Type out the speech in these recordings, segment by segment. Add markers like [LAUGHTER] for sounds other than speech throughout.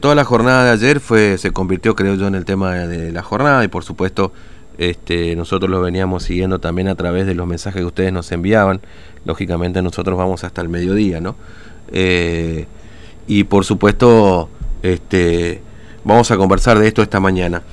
Toda la jornada de ayer fue, se convirtió, creo yo, en el tema de la jornada y por supuesto este, nosotros lo veníamos siguiendo también a través de los mensajes que ustedes nos enviaban. Lógicamente nosotros vamos hasta el mediodía, ¿no? Eh, y por supuesto este, vamos a conversar de esto esta mañana.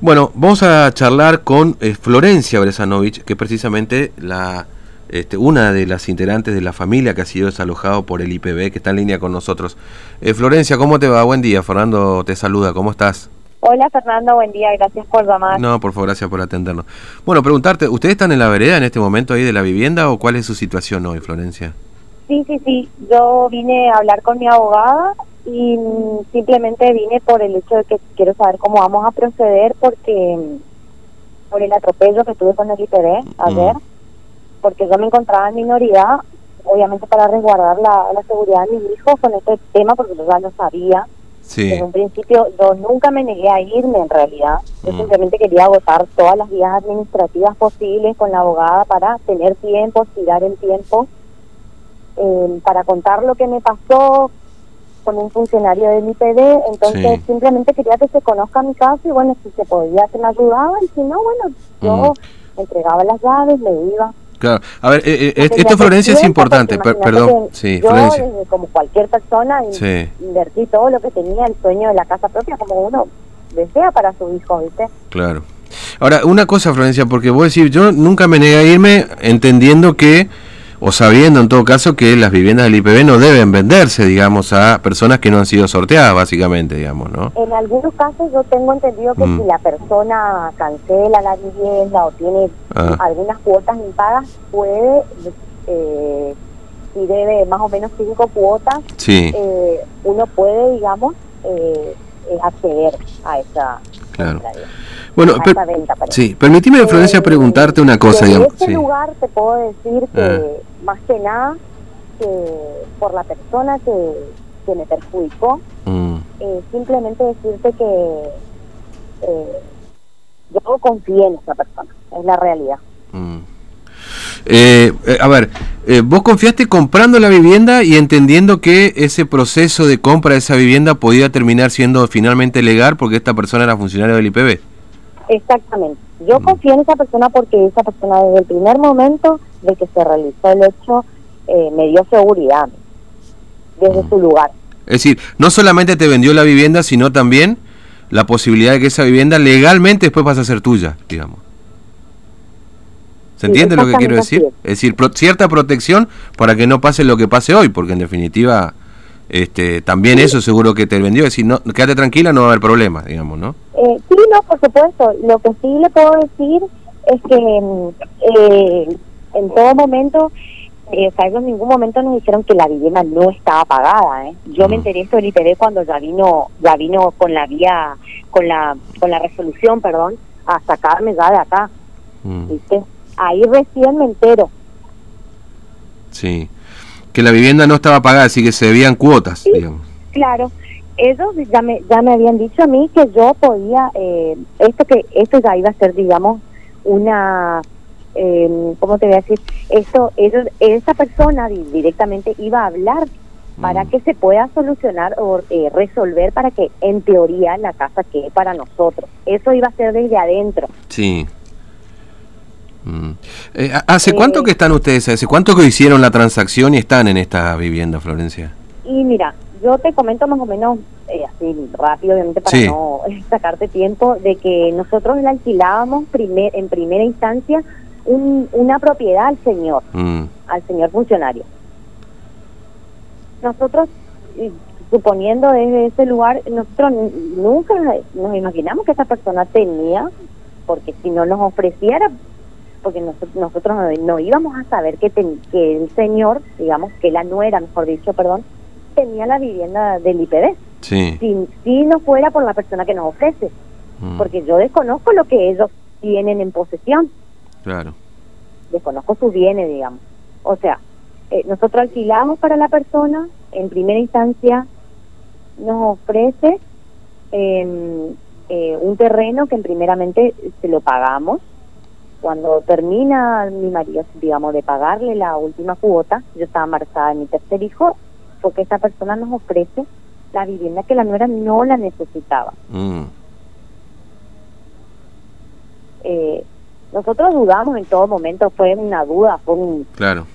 Bueno, vamos a charlar con eh, Florencia Bresanovich, que precisamente la este, una de las integrantes de la familia que ha sido desalojado por el IPB, que está en línea con nosotros. Eh, Florencia, ¿cómo te va? Buen día, Fernando te saluda, ¿cómo estás? Hola Fernando, buen día, gracias por llamar. No, por favor, gracias por atendernos. Bueno, preguntarte, ¿ustedes están en la vereda en este momento ahí de la vivienda o cuál es su situación hoy, Florencia? Sí, sí, sí, yo vine a hablar con mi abogada y simplemente vine por el hecho de que quiero saber cómo vamos a proceder porque por el atropello que tuve con el IPB ayer. Mm porque yo me encontraba en minoría, obviamente para resguardar la, seguridad de mi hijo con este tema, porque yo ya lo sabía. Sí. En un principio yo nunca me negué a irme en realidad, yo mm. simplemente quería agotar todas las vías administrativas posibles con la abogada para tener tiempo, estirar el tiempo, eh, para contar lo que me pasó con un funcionario del IPD, entonces simplemente quería que se conozca mi caso y bueno, si se podía se me ayudaba y si no, bueno, yo mm. entregaba las llaves, me iba. Claro. A ver, eh, eh esto Florencia es importante, perdón. Sí, yo, como cualquier persona, invertí todo lo que tenía, el sueño de la casa propia, como uno desea para su hijo, ¿viste? Claro. Ahora, una cosa, Florencia, porque voy a decir, yo nunca me negué a irme entendiendo que o sabiendo en todo caso que las viviendas del IPB no deben venderse, digamos, a personas que no han sido sorteadas, básicamente, digamos, ¿no? En algunos casos yo tengo entendido que mm. si la persona cancela la vivienda o tiene ah. algunas cuotas impagas, puede, eh, si debe más o menos cinco cuotas, eh, uno puede, digamos, eh, acceder a esa... Claro. Bueno, sí, permíteme, Florencia, preguntarte una cosa. En este lugar te puedo decir que, ah. más que nada, que por la persona que, que me perjudicó, mm. eh, simplemente decirte que eh, yo confié en esa persona, es la realidad. Mm. Eh, a ver, vos confiaste comprando la vivienda y entendiendo que ese proceso de compra de esa vivienda podía terminar siendo finalmente legal porque esta persona era funcionaria del IPB. Exactamente. Yo mm. confío en esa persona porque esa persona desde el primer momento de que se realizó el hecho eh, me dio seguridad desde mm. su lugar. Es decir, no solamente te vendió la vivienda, sino también la posibilidad de que esa vivienda legalmente después pase a ser tuya, digamos. ¿Se entiende lo que quiero decir? Es decir, cierta protección para que no pase lo que pase hoy, porque en definitiva este, también eso seguro que te vendió, es decir, no, quédate tranquila, no va a haber problema, digamos, ¿no? Eh, sí, no, por supuesto. Lo que sí le puedo decir es que mm, eh, en todo momento, eh, o en ningún momento nos dijeron que la vivienda no estaba pagada. ¿eh? Yo me mm. enteré esto del IPD cuando ya vino, ya vino con la vía, con la, con la resolución, perdón, a sacarme ya de acá. Mm. ¿Viste? Ahí recién me entero. Sí que la vivienda no estaba pagada, así que se debían cuotas, digamos. Claro, ellos ya me, ya me habían dicho a mí que yo podía, eh, esto que esto ya iba a ser, digamos, una, eh, ¿cómo te voy a decir? Esto, ellos, esa persona directamente iba a hablar para mm. que se pueda solucionar o eh, resolver para que en teoría la casa quede para nosotros. Eso iba a ser desde adentro. Sí. Mm. Eh, ¿Hace cuánto que están ustedes? ¿Hace cuánto que hicieron la transacción y están en esta vivienda, Florencia? Y mira, yo te comento más o menos eh, así rápido, obviamente para no [LAUGHS] sacarte tiempo, de que nosotros le alquilábamos primer, en primera instancia una propiedad al señor, mm. al señor funcionario. Nosotros, suponiendo desde ese lugar, nosotros nunca nos imaginamos que esa persona tenía, porque si no nos ofreciera, porque nosotros, no, íbamos a saber que, que el señor, digamos, que la nuera, mejor dicho, perdón, tenía la vivienda del IPD. Sí. Si, no fuera por la persona que nos ofrece. Mm. Porque yo desconozco lo que ellos tienen en posesión. Claro. Desconozco sus bienes, digamos. O sea, eh, nosotros alquilamos para la persona, en primera instancia nos ofrece em, eh, un terreno que en primeramente se lo pagamos cuando termina mi marido, digamos, de pagarle la última cuota, yo estaba embarazada de mi tercer hijo, porque esa persona nos ofrece la vivienda que la nuera no la necesitaba. Mm. Eh, nosotros dudamos en todo momento, fue una duda, fue un, Claro.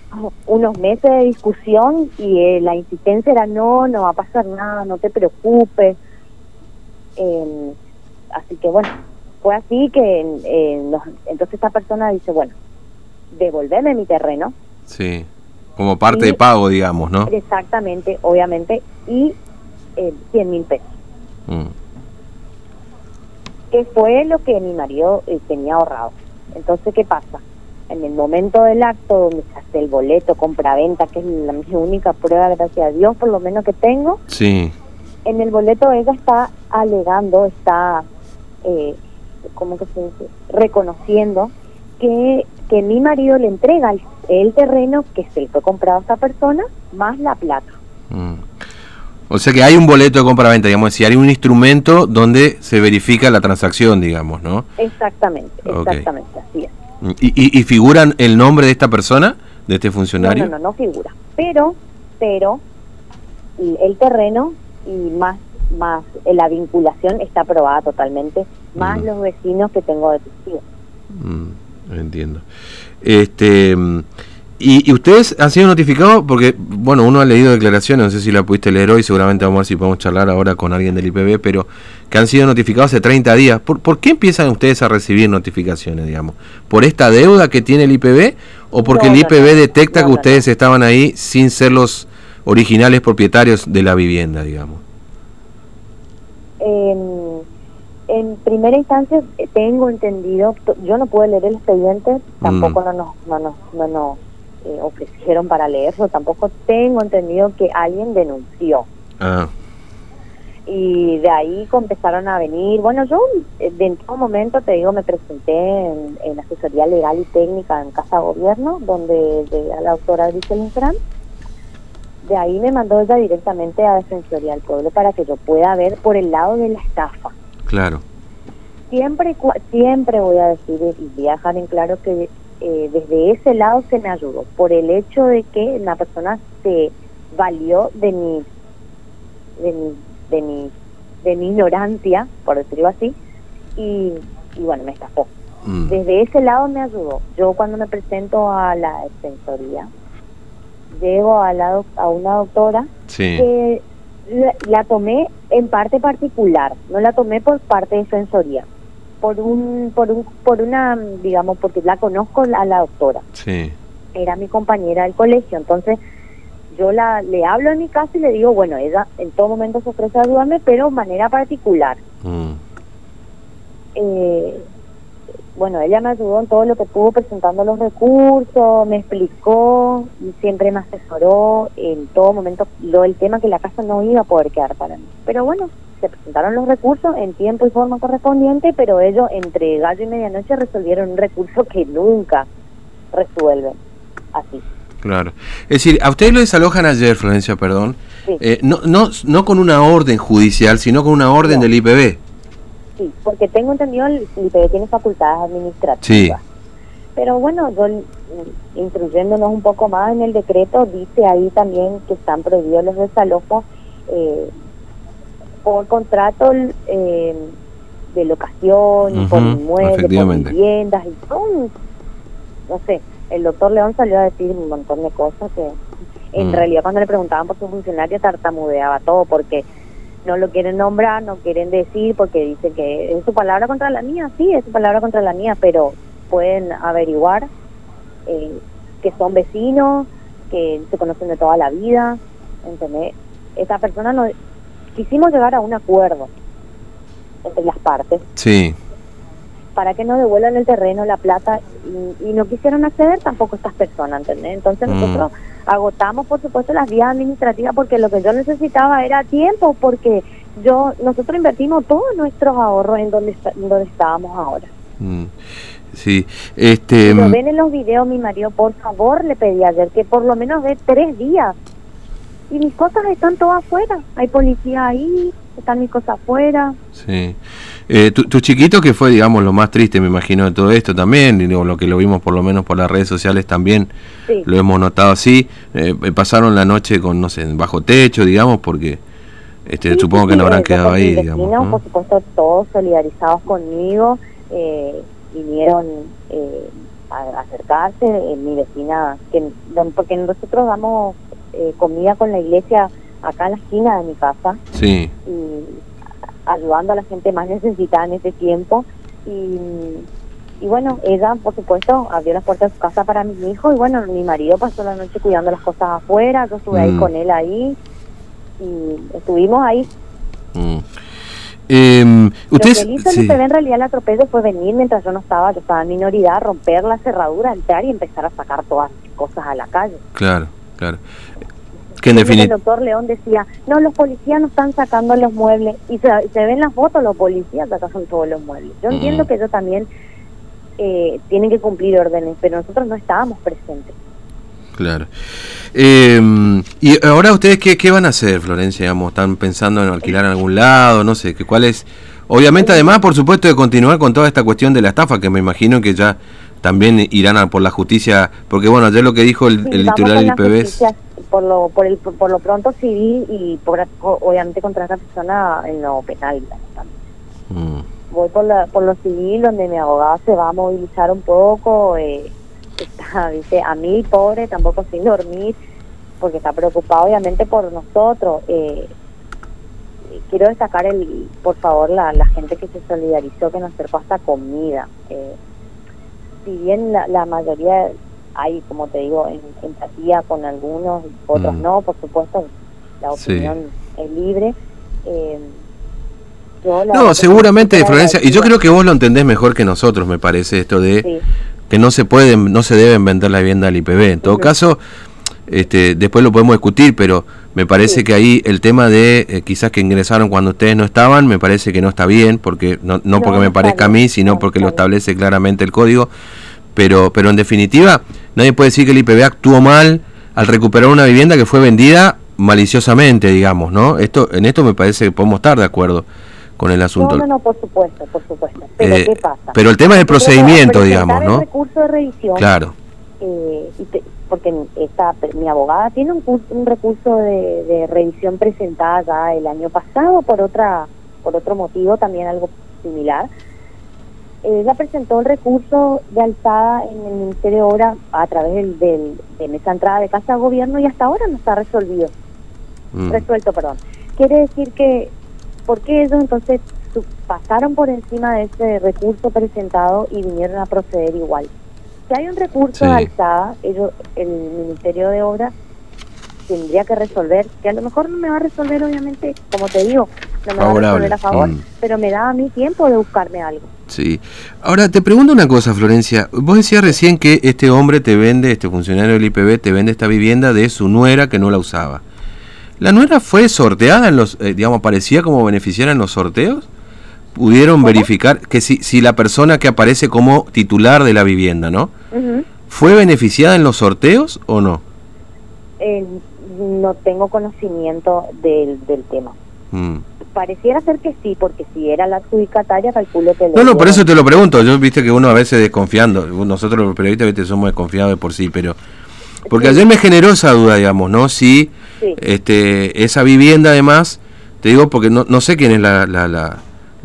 unos meses de discusión y eh, la insistencia era no, no va a pasar nada, no te preocupes. Eh, así que bueno, fue así que eh, nos- entonces esta persona dice, bueno, devolveme mi terreno, Sí. Como parte Y- de pago, digamos, ¿no? exactamente, obviamente, y eh, 100 mil pesos, Mm. que fue lo que mi marido eh, tenía ahorrado. Entonces, ¿qué pasa? En el momento del acto donde se hace el boleto, compra-venta, que es la, mi única prueba, gracias a Dios, por lo menos que tengo, Sí. en el boleto ella está alegando, está, eh, ¿cómo que se dice? Reconociendo que, que mi marido le entrega el, el terreno que se le fue comprado a esta persona, más la plata. Mm. O sea que hay un boleto de compra-venta, digamos, si hay un instrumento donde se verifica la transacción, digamos, ¿no? Exactamente, exactamente, así es. ¿Y, y, y figuran el nombre de esta persona, de este funcionario? No, no, no, no figura. Pero, pero, el terreno y más, más eh, la vinculación está aprobada totalmente, más Mm. los vecinos que tengo de testigos. Mm, entiendo. Este, y, y ustedes han sido notificados? Porque, bueno, uno ha leído declaraciones, no sé si la pudiste leer hoy, seguramente vamos a ver si podemos charlar ahora con alguien del IPB, pero que han sido notificados hace 30 días. ¿Por, por qué empiezan ustedes a recibir notificaciones, digamos? ¿Por esta deuda que tiene el IPB o porque No, el IPB no. detecta que ustedes estaban ahí sin ser los originales propietarios de la vivienda, digamos? En, en primera instancia eh, tengo entendido, yo no pude leer el expediente, tampoco Mm. no nos, no nos, no nos eh, ofrecieron para leerlo, tampoco tengo entendido que alguien denunció. Ah, Y de ahí empezaron a venir, bueno, yo eh, de en todo momento, te digo, me presenté en, en asesoría legal y técnica en Casa Gobierno, donde llegué a la doctora Grisel Infran. De ahí me mandó ella directamente a Defensoría del Pueblo para que yo pueda ver por el lado de la estafa. Claro. Siempre, siempre voy a decir y dejar en claro que eh, desde ese lado se me ayudó, por el hecho de que la persona se valió de mi, de mi, de mi, de mi ignorancia, por decirlo así, y, y bueno, me estafó. Mm, Desde ese lado me ayudó. Yo cuando me presento a la defensoría, llego a, la, doc- a una doctora sí. que la, la tomé en parte particular, no la tomé por parte de defensoría, por un, por un, por una, digamos, porque la conozco a la doctora, Sí. era mi compañera del colegio, entonces yo la le hablo en mi casa y le digo, bueno, ella en todo momento se ofrece a ayudarme, pero de manera particular. Mm, Eh, bueno, ella me ayudó en todo lo que pudo presentando los recursos, me explicó y siempre me asesoró en todo momento lo el tema que la casa no iba a poder quedar para mí. Pero bueno, se presentaron los recursos en tiempo y forma correspondiente, pero ellos entre gallo y medianoche resolvieron un recurso que nunca resuelven así. Claro. Es decir, a ustedes lo desalojan ayer, Florencia, perdón, Sí, eh, no, no, no con una orden judicial, sino con una orden No. del IPB. Sí, porque tengo entendido el IPB tiene facultades administrativas. Sí. Pero bueno, yo mm, instruyéndonos un poco más en el decreto, dice ahí también que están prohibidos los desalojos eh, por contrato eh, de locación, por inmuebles, por viviendas, y son, no sé, el doctor León salió a decir un montón de cosas que en Mm. realidad cuando le preguntaban por su funcionario tartamudeaba todo porque no lo quieren nombrar, no quieren decir porque dicen que es su palabra contra la mía, sí, es su palabra contra la mía, pero pueden averiguar eh, que son vecinos, que se conocen de toda la vida, ¿entendés? Esa persona no... Quisimos llegar a un acuerdo entre las partes Sí. Para que no devuelvan el terreno, la plata, y, y no quisieron acceder tampoco estas personas, ¿entendés? Entonces Mm. nosotros agotamos, por supuesto, las vías administrativas porque lo que yo necesitaba era tiempo, porque yo nosotros invertimos todos nuestros ahorros en donde, en donde estábamos ahora. Mm, Sí. Este, Lo mm, ven en los videos, mi marido, por favor, le pedí ayer que por lo menos de tres días. Y mis cosas están todas afuera. Hay policía ahí, están mis cosas afuera. sí. Eh, tu, tu chiquito que fue, digamos, lo más triste, me imagino, de todo esto también, y digo, lo que lo vimos por lo menos por las redes sociales también, Sí. lo hemos notado así, eh, pasaron la noche con, no sé, bajo techo, digamos, porque este, supongo que no habrán quedado ahí, digamos. Por supuesto, todos solidarizados conmigo, eh, vinieron eh, a acercarse, mi vecina, que, porque nosotros damos eh, comida con la iglesia acá en la esquina de mi casa. Sí. Y ayudando a la gente más necesitada en ese tiempo. Y, y bueno, ella, por supuesto, abrió las puertas de su casa para mi hijo y bueno, mi marido pasó la noche cuidando las cosas afuera, yo estuve ahí mm. con él ahí y estuvimos ahí. Mm. Eh, ¿ustedes, Lo que ve en realidad el atropello fue venir mientras yo no estaba, yo estaba en minoridad, romper la cerradura, entrar y empezar a sacar todas las cosas a la calle. Claro, claro. Que en definitiva... El doctor León decía, no, los policías no están sacando los muebles. Y se, se ven las fotos, los policías sacan todos los muebles. Yo entiendo que ellos también eh, tienen que cumplir órdenes, pero nosotros no estábamos presentes. Claro. Eh, ¿Y ahora ustedes qué, qué van a hacer, Florencia? Digamos, ¿Están pensando en alquilar en algún lado? No sé, ¿cuál es? Obviamente, además, por supuesto, de continuar con toda esta cuestión de la estafa, que me imagino que ya también irán a por la justicia, porque bueno, ayer lo que dijo el, titular del IPB Por lo, por, el, por lo pronto civil y por, obviamente contra esa persona en lo penal. Mm. Voy por, la, por lo civil, donde mi abogado se va a movilizar un poco. Eh, está, dice, a mí, pobre, tampoco sin dormir, porque está preocupado obviamente por nosotros. Eh, quiero destacar, el por favor, la, la gente que se solidarizó, que nos acercó hasta comida. Eh, si bien la, la mayoría hay, como te digo, en, empatía con algunos, otros mm. no, por supuesto, la opinión es libre. Eh, no, seguramente, Florencia, y yo creo que vos lo entendés mejor que nosotros, me parece, esto de que no se pueden, no se deben vender la vivienda al IPB. En todo caso, este, después lo podemos discutir, pero me parece que ahí el tema de eh, quizás que ingresaron cuando ustedes no estaban, me parece que no está bien, porque no, no, porque me parezca a mí, sino porque lo establece claramente el código. Pero, pero en definitiva, nadie puede decir que el IPB actuó mal al recuperar una vivienda que fue vendida maliciosamente, digamos, ¿no? Esto, en esto me parece que podemos estar de acuerdo con el asunto. No, no, por supuesto, por supuesto. Pero eh, ¿qué pasa? Pero el tema es el procedimiento, digamos, ¿no? El recurso de revisión. Claro. Eh, porque esta, mi abogada tiene un, un recurso de, revisión presentada ya el año pasado por otra por otro motivo, también algo similar. Ella presentó el recurso de alzada en el Ministerio de Obra a través del, del, de esa entrada de Casa de Gobierno y hasta ahora no está resolvido. Mm. Resuelto, perdón. Quiere decir que ¿Por qué ellos entonces pasaron por encima de ese recurso presentado y vinieron a proceder igual? Si hay un recurso de alzada, ellos, el Ministerio de Obras tendría que resolver, que a lo mejor no me va a resolver, obviamente, como te digo, no me va a resolver a favor, mm. pero me da a mí tiempo de buscarme algo. Sí. Ahora, te pregunto una cosa, Florencia. Vos decías recién que este hombre te vende, este funcionario del IPB, te vende esta vivienda de su nuera que no la usaba. ¿La nuera fue sorteada en los, eh, digamos, parecía como beneficiaria en los sorteos? ¿Pudieron verificar que si, si la persona que aparece como titular de la vivienda, ¿no? ¿Fue beneficiada en los sorteos o no? Eh, no tengo conocimiento del, del tema. Mm. Pareciera ser que sí, porque si era la adjudicataria, calculo que... No, no, por eso te lo pregunto. Yo viste que uno a veces desconfiando, nosotros los periodistas ¿viste? somos desconfiados de por sí, pero... Porque ayer me generó esa duda, digamos, ¿no? Si este, esa vivienda además, te digo porque no, no sé quién es la, la, la,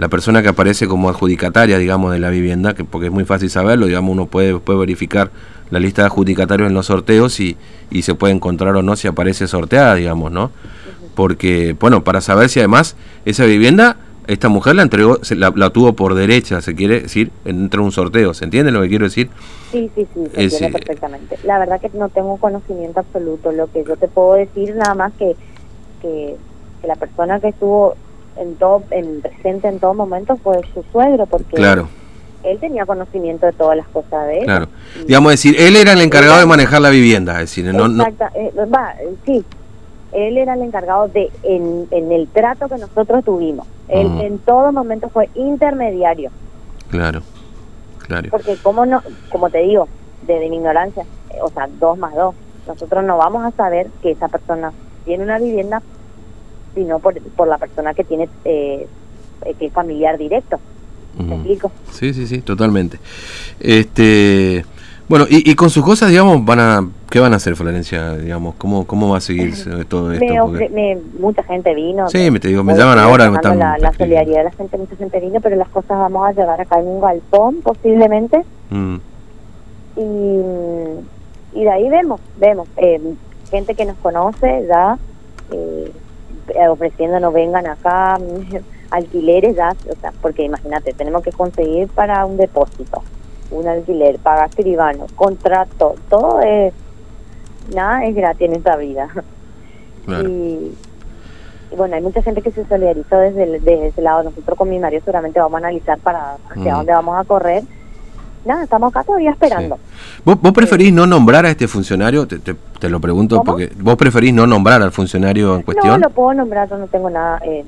persona que aparece como adjudicataria, digamos, de la vivienda, que porque es muy fácil saberlo, digamos, uno puede, puede verificar la lista de adjudicatarios en los sorteos y, y se puede encontrar o no si aparece sorteada, digamos, ¿no? Porque, bueno, para saber si además esa vivienda esta mujer la entregó, la, la, tuvo por derecha, se quiere decir, entre un sorteo, ¿se entiende lo que quiero decir? Sí, sí, sí, se entiende perfectamente. La verdad que no tengo conocimiento absoluto, lo que yo te puedo decir nada más que, que, la persona que estuvo en todo, en presente en todo momento fue su suegro, porque claro. él tenía conocimiento de todas las cosas de él. Claro, digamos decir, él era el encargado de manejar la vivienda, es decir, no... Exacto, eh, va, sí, él era el encargado de en, en el trato que nosotros tuvimos. Él en todo momento fue intermediario. Claro, claro. Porque como no, como te digo, desde mi ignorancia, eh, o sea, dos más dos, nosotros no vamos a saber que esa persona tiene una vivienda, sino por, por la persona que tiene eh, que es familiar directo. ¿Me explico? Sí, sí, sí, totalmente. Este Bueno, y, con sus cosas, digamos, van a, ¿qué van a hacer, Florencia? Digamos, ¿cómo, cómo va a seguir todo esto? mucha gente vino. Sí, me, te digo, me llaman ahora. Me están la, la, solidaridad de la gente, mucha gente vino, pero las cosas vamos a llegar acá en un galpón, posiblemente. Mm. Y, y de ahí vemos, vemos. Eh, gente que nos conoce ya eh, ofreciéndonos vengan acá, [LAUGHS] alquileres ya, o sea, porque imagínate, tenemos que conseguir para un depósito un alquiler, pagar escribano, contrato, todo es, nada es gratis en esta vida. Y, bueno, hay mucha gente que se solidarizó desde, desde ese lado. Nosotros con mi marido seguramente vamos a analizar para hacia mm. dónde vamos a correr. Nada, estamos acá todavía esperando. ¿Vos, preferís no nombrar a este funcionario? Te, te, lo pregunto porque vos preferís no nombrar al funcionario en cuestión. No lo puedo nombrar, yo no tengo nada eh,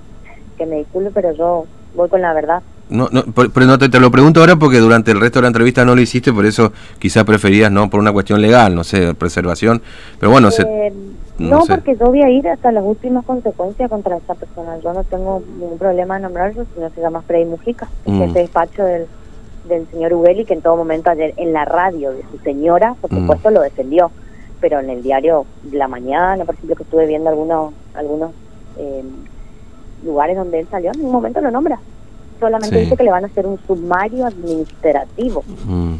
que me disculpe, pero yo voy con la verdad. No, no, pero no te, lo pregunto ahora porque durante el resto de la entrevista no lo hiciste, por eso quizás preferías, ¿no? Por una cuestión legal, no sé, preservación. Pero bueno, eh, no, porque yo voy a ir hasta las últimas consecuencias contra esa persona. Yo no tengo ningún problema en nombrarlo, sino se llama Freddy Mujica, mm. de despacho del, del señor Ubeli, que en todo momento ayer en la radio de su señora, por mm. supuesto, lo defendió. Pero en el diario La Mañana, por ejemplo, que estuve viendo algunos, algunos eh, lugares donde él salió, en ningún momento lo nombra solamente dice que le van a hacer un sumario administrativo. Mm.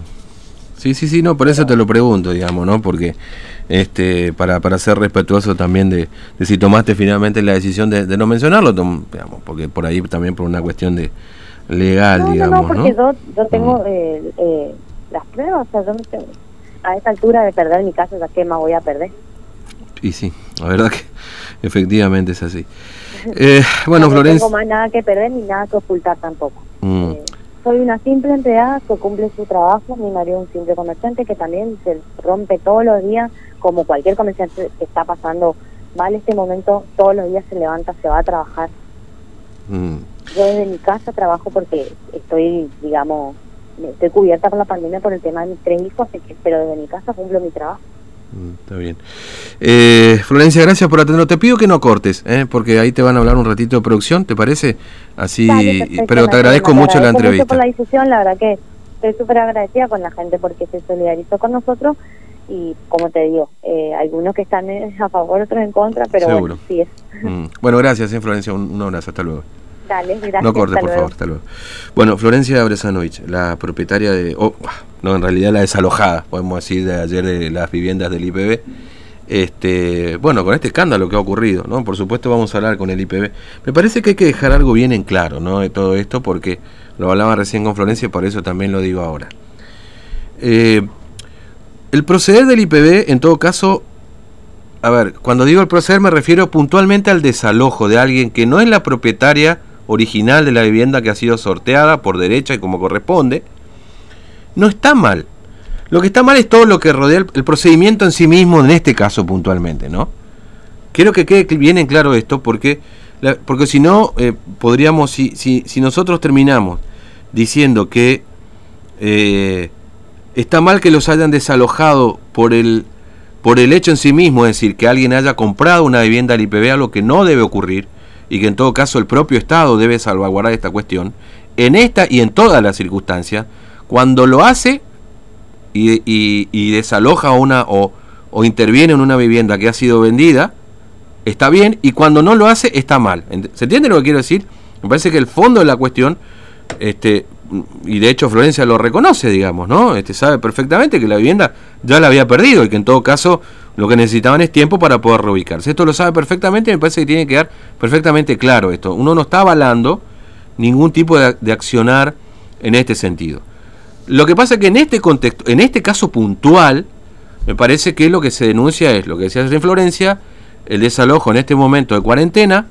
Sí, sí, sí, no, por eso te lo pregunto, digamos, ¿no? Porque este para, para ser respetuoso también de, si tomaste finalmente la decisión de, no mencionarlo, digamos, porque por ahí también por una cuestión de legal, digamos, no, porque yo, yo tengo mm. eh, eh, las pruebas, o sea, yo tengo, a esta altura de perder mi casa, ¿a qué más voy a perder? Y sí, la verdad que [LAUGHS] efectivamente es así. Eh, bueno, no, tengo más nada que perder ni nada que ocultar tampoco. Mm. Eh, soy una simple empleada que cumple su trabajo. Mi marido es un simple comerciante que también se rompe todos los días, como cualquier comerciante que está pasando mal este momento, todos los días se levanta, se va a trabajar. Mm. Yo desde mi casa trabajo porque estoy, digamos, estoy cubierta por la pandemia por el tema de mis tres hijos, pero desde mi casa cumplo mi trabajo. Mm, está bien. Eh, Florencia, gracias por atendernos. Te pido que no cortes, ¿eh? porque ahí te van a hablar un ratito de producción, ¿te parece? Así, pero te agradezco mucho la entrevista. Mucho por la difusión, la verdad que estoy súper agradecida con la gente porque se solidarizó con nosotros y como te digo, eh, algunos que están [LAUGHS] a favor, otros en contra, pero bueno, sí es. Mm. Bueno, gracias, ¿eh, Florencia, un, un abrazo, hasta luego. Dale, gracias. No cortes, por favor, hasta luego. Bueno, Florencia Bresanovich, la propietaria de. Oh, no, en realidad la desalojada, podemos decir, de ayer de las viviendas del IPB. Este, bueno, con este escándalo que ha ocurrido, ¿no? Por supuesto vamos a hablar con el IPB. Me parece que hay que dejar algo bien en claro, ¿no? De todo esto, porque lo hablaba recién con Florencia y por eso también lo digo ahora. Eh, el proceder del IPB, en todo caso, a ver, cuando digo el proceder me refiero puntualmente al desalojo de alguien que no es la propietaria original de la vivienda que ha sido sorteada por derecha y como corresponde, no está mal. Lo que está mal es todo lo que rodea el, procedimiento en sí mismo, en este caso puntualmente, ¿no? Quiero que quede bien en claro esto, porque, porque si no, eh, podríamos, si, si, si, nosotros terminamos diciendo que eh, está mal que los hayan desalojado por el, por el hecho en sí mismo, es decir, que alguien haya comprado una vivienda al IPB, a lo que no debe ocurrir, y que en todo caso el propio Estado debe salvaguardar esta cuestión, en esta y en todas las circunstancias, cuando lo hace y, y, desaloja una o, o, interviene en una vivienda que ha sido vendida, está bien, y cuando no lo hace, está mal. ¿Se entiende lo que quiero decir? Me parece que el fondo de la cuestión, este, y de hecho Florencia lo reconoce, digamos, ¿no? Este sabe perfectamente que la vivienda ya la había perdido y que en todo caso lo que necesitaban es tiempo para poder reubicarse. Esto lo sabe perfectamente y me parece que tiene que quedar perfectamente claro esto. Uno no está avalando ningún tipo de, accionar en este sentido. Lo que pasa es que en este contexto, en este caso puntual, me parece que lo que se denuncia es lo que decía en Florencia, el desalojo en este momento de cuarentena,